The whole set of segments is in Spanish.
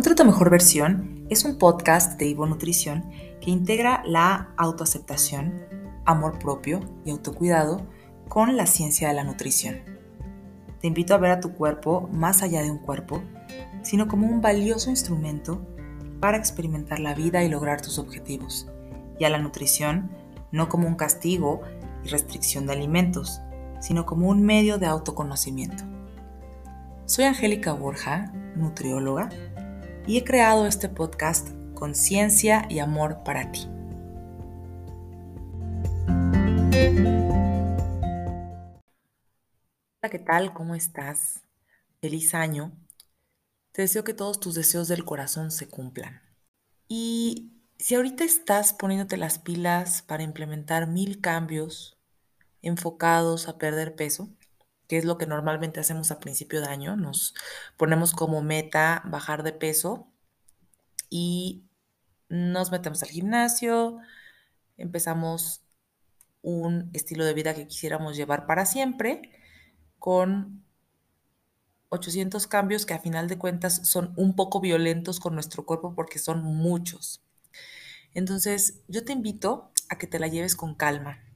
Encuentra tu mejor versión es un podcast de Ivo Nutrición que integra la autoaceptación, amor propio y autocuidado con la ciencia de la nutrición. Te invito a ver a tu cuerpo más allá de un cuerpo, sino como un valioso instrumento para experimentar la vida y lograr tus objetivos, y a la nutrición no como un castigo y restricción de alimentos, sino como un medio de autoconocimiento. Soy Angélica Borja, nutrióloga, y he creado este podcast con ciencia y amor para ti. Hola, ¿qué tal? ¿Cómo estás? Feliz año. Te deseo que todos tus deseos del corazón se cumplan. Y si ahorita estás poniéndote las pilas para implementar mil cambios enfocados a perder peso, que es lo que normalmente hacemos a principio de año, nos ponemos como meta bajar de peso y nos metemos al gimnasio, empezamos un estilo de vida que quisiéramos llevar para siempre con 800 cambios que a final de cuentas son un poco violentos con nuestro cuerpo porque son muchos. Entonces, yo te invito a que te la lleves con calma.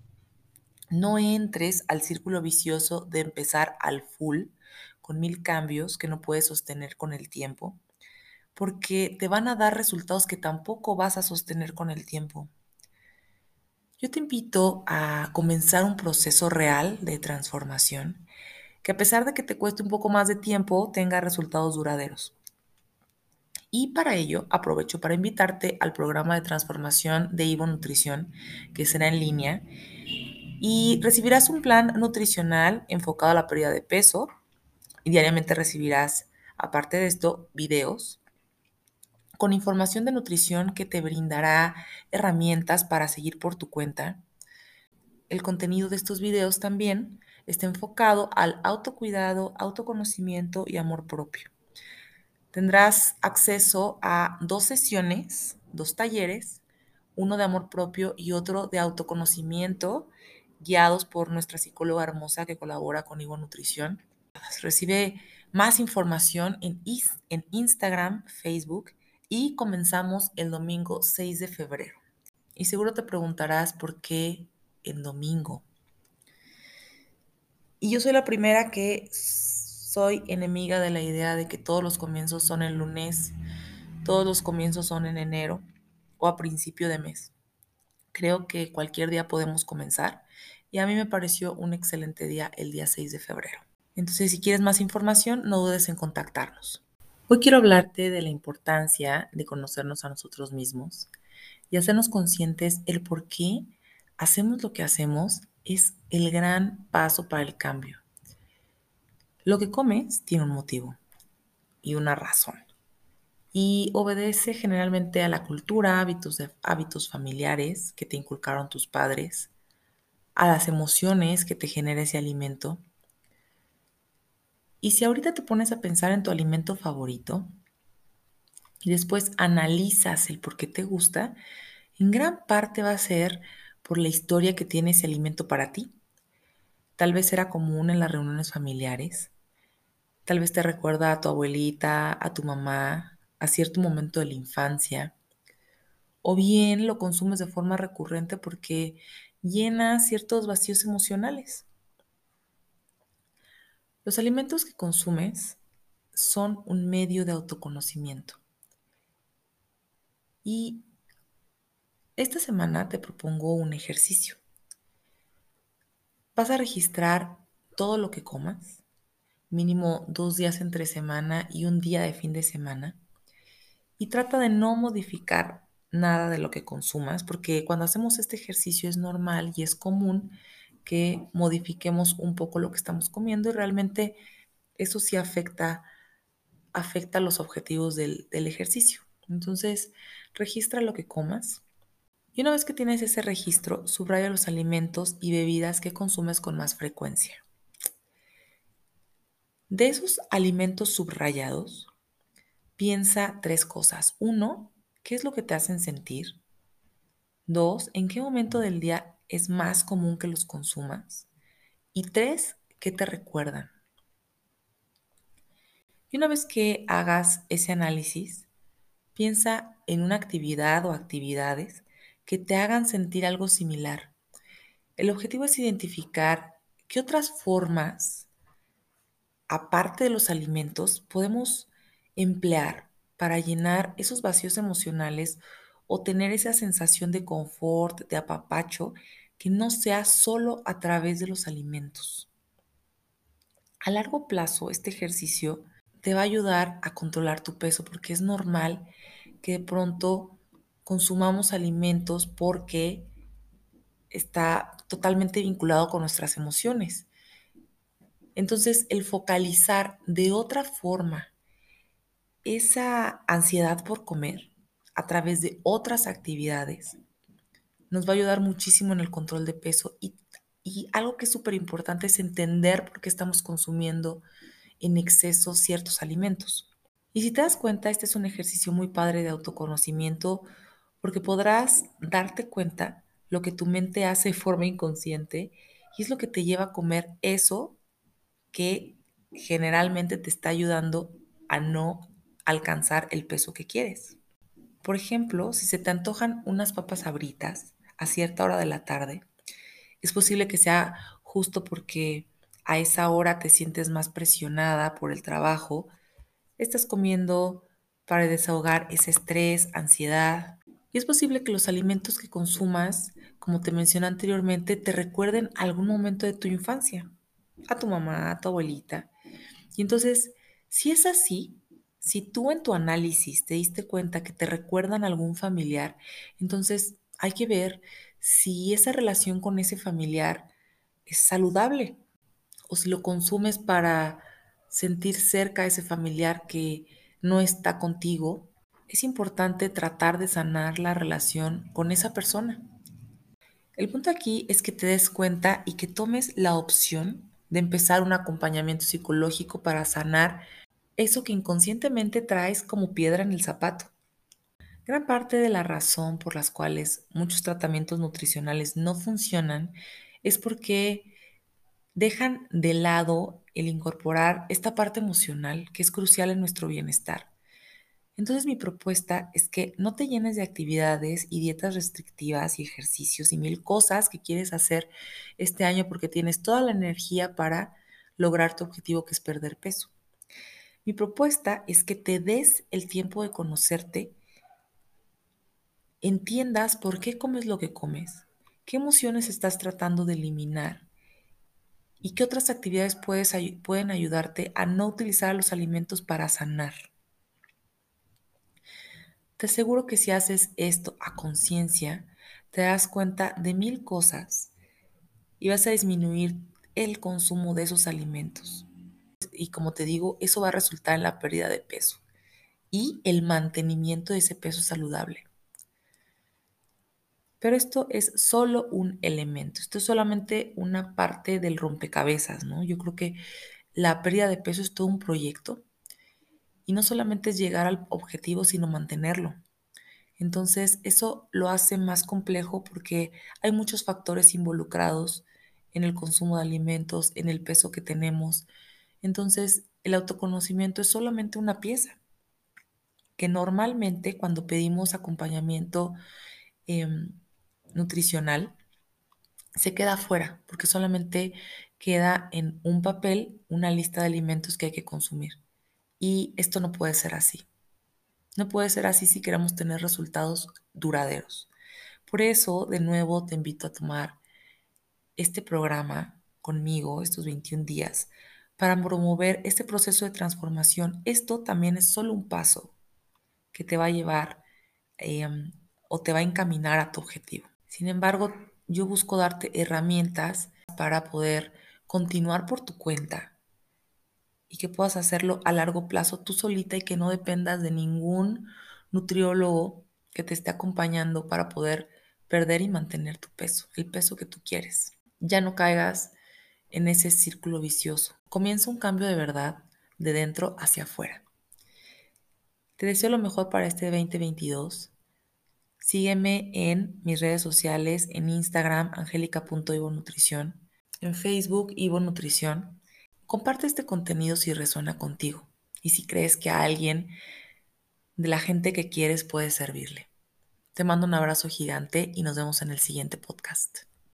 No entres al círculo vicioso de empezar al full con mil cambios que no puedes sostener con el tiempo, porque te van a dar resultados que tampoco vas a sostener con el tiempo. Yo te invito a comenzar un proceso real de transformación que a pesar de que te cueste un poco más de tiempo, tenga resultados duraderos. Y para ello aprovecho para invitarte al programa de transformación de Ivo Nutrición, que será en línea, y recibirás un plan nutricional enfocado a la pérdida de peso. Y diariamente recibirás, aparte de esto, videos con información de nutrición que te brindará herramientas para seguir por tu cuenta. El contenido de estos videos también está enfocado al autocuidado, autoconocimiento y amor propio. Tendrás acceso a dos sesiones, dos talleres, uno de amor propio y otro de autoconocimiento, guiados por nuestra psicóloga hermosa que colabora con Ivo Nutrición. Recibe más información en, en Instagram, Facebook y comenzamos el domingo 6 de febrero. Y seguro te preguntarás por qué el domingo. Y yo soy la primera que soy enemiga de la idea de que todos los comienzos son el lunes, todos los comienzos son en enero o a principio de mes. Creo que cualquier día podemos comenzar y a mí me pareció un excelente día el día 6 de febrero. Entonces, si quieres más información, no dudes en contactarnos. Hoy quiero hablarte de la importancia de conocernos a nosotros mismos y hacernos conscientes el por qué hacemos lo que hacemos es el gran paso para el cambio. Lo que comes tiene un motivo y una razón. Y obedece generalmente a la cultura, hábitos, familiares que te inculcaron tus padres, a las emociones que te genera ese alimento. Y si ahorita te pones a pensar en tu alimento favorito y después analizas el por qué te gusta, en gran parte va a ser por la historia que tiene ese alimento para ti. Tal vez era común en las reuniones familiares, Tal vez te recuerda a tu abuelita, a tu mamá, a cierto momento de la infancia. O bien lo consumes de forma recurrente porque llena ciertos vacíos emocionales. Los alimentos que consumes son un medio de autoconocimiento. Y esta semana te propongo un ejercicio. Vas a registrar todo lo que comas mínimo dos días entre semana y un día de fin de semana. Y trata de no modificar nada de lo que consumas, porque cuando hacemos este ejercicio es normal y es común que modifiquemos un poco lo que estamos comiendo y realmente eso sí afecta, afecta los objetivos del, del ejercicio. Entonces, registra lo que comas. Y una vez que tienes ese registro, subraya los alimentos y bebidas que consumes con más frecuencia. De esos alimentos subrayados, piensa tres cosas. Uno, ¿qué es lo que te hacen sentir? Dos, ¿en qué momento del día es más común que los consumas? Y tres, ¿qué te recuerdan? Y una vez que hagas ese análisis, Piensa en una actividad o actividades que te hagan sentir algo similar. El objetivo es identificar qué otras formas, aparte de los alimentos, podemos emplear para llenar esos vacíos emocionales o tener esa sensación de confort, de apapacho, que no sea solo a través de los alimentos. A largo plazo, este ejercicio te va a ayudar a controlar tu peso porque es normal que de pronto consumamos alimentos porque está totalmente vinculado con nuestras emociones. Entonces, el focalizar de otra forma esa ansiedad por comer a través de otras actividades nos va a ayudar muchísimo en el control de peso y, algo que es súper importante es entender por qué estamos consumiendo en exceso ciertos alimentos. Y si te das cuenta, este es un ejercicio muy padre de autoconocimiento porque podrás darte cuenta lo que tu mente hace de forma inconsciente y es lo que te lleva a comer eso que generalmente te está ayudando a no alcanzar el peso que quieres. Por ejemplo, si se te antojan unas papas abritas a cierta hora de la tarde, es posible que sea justo porque a esa hora te sientes más presionada por el trabajo, estás comiendo para desahogar ese estrés, ansiedad. Y es posible que los alimentos que consumas, como te mencioné anteriormente, te recuerden algún momento de tu infancia, a tu mamá, a tu abuelita. Y entonces, si es así, si tú en tu análisis te diste cuenta que te recuerdan a algún familiar, entonces hay que ver si esa relación con ese familiar es saludable o si lo consumes para sentir cerca a ese familiar que no está contigo. Es importante tratar de sanar la relación con esa persona. El punto aquí es que te des cuenta y que tomes la opción de empezar un acompañamiento psicológico para sanar eso que inconscientemente traes como piedra en el zapato. Gran parte de la razón por las cuales muchos tratamientos nutricionales no funcionan es porque dejan de lado el incorporar esta parte emocional que es crucial en nuestro bienestar. Entonces mi propuesta es que no te llenes de actividades y dietas restrictivas y ejercicios y mil cosas que quieres hacer este año porque tienes toda la energía para lograr tu objetivo que es perder peso. Mi propuesta es que te des el tiempo de conocerte, entiendas por qué comes lo que comes, qué emociones estás tratando de eliminar y qué otras actividades puedes, pueden ayudarte a no utilizar los alimentos para sanar. Te aseguro que si haces esto a conciencia, te das cuenta de mil cosas y vas a disminuir el consumo de esos alimentos y como te digo, eso va a resultar en la pérdida de peso y el mantenimiento de ese peso saludable. Pero esto es solo un elemento, esto es solamente una parte del rompecabezas, ¿no? Yo creo que la pérdida de peso es todo un proyecto y no solamente es llegar al objetivo, sino mantenerlo. Entonces, eso lo hace más complejo porque hay muchos factores involucrados en el consumo de alimentos, en el peso que tenemos, entonces, el autoconocimiento es solamente una pieza que normalmente cuando pedimos acompañamiento em, nutricional se queda fuera porque solamente queda en un papel una lista de alimentos que hay que consumir. Y esto no puede ser así. No puede ser así si queremos tener resultados duraderos. Por eso, de nuevo, te invito a tomar este programa conmigo, estos 21 días, para promover este proceso de transformación. Esto también es solo un paso que te va a llevar em, o te va a encaminar a tu objetivo. Sin embargo, yo busco darte herramientas para poder continuar por tu cuenta y que puedas hacerlo a largo plazo tú solita y que no dependas de ningún nutriólogo que te esté acompañando para poder perder y mantener tu peso, el peso que tú quieres. Ya no caigas en ese círculo vicioso. Comienza un cambio de verdad de dentro hacia afuera. Te deseo lo mejor para este 2022. Sígueme en mis redes sociales, en Instagram, angélica.ivonutrición, en Facebook, Ivo de la gente que quieres puede servirle. Te mando un abrazo gigante y nos vemos en el siguiente podcast.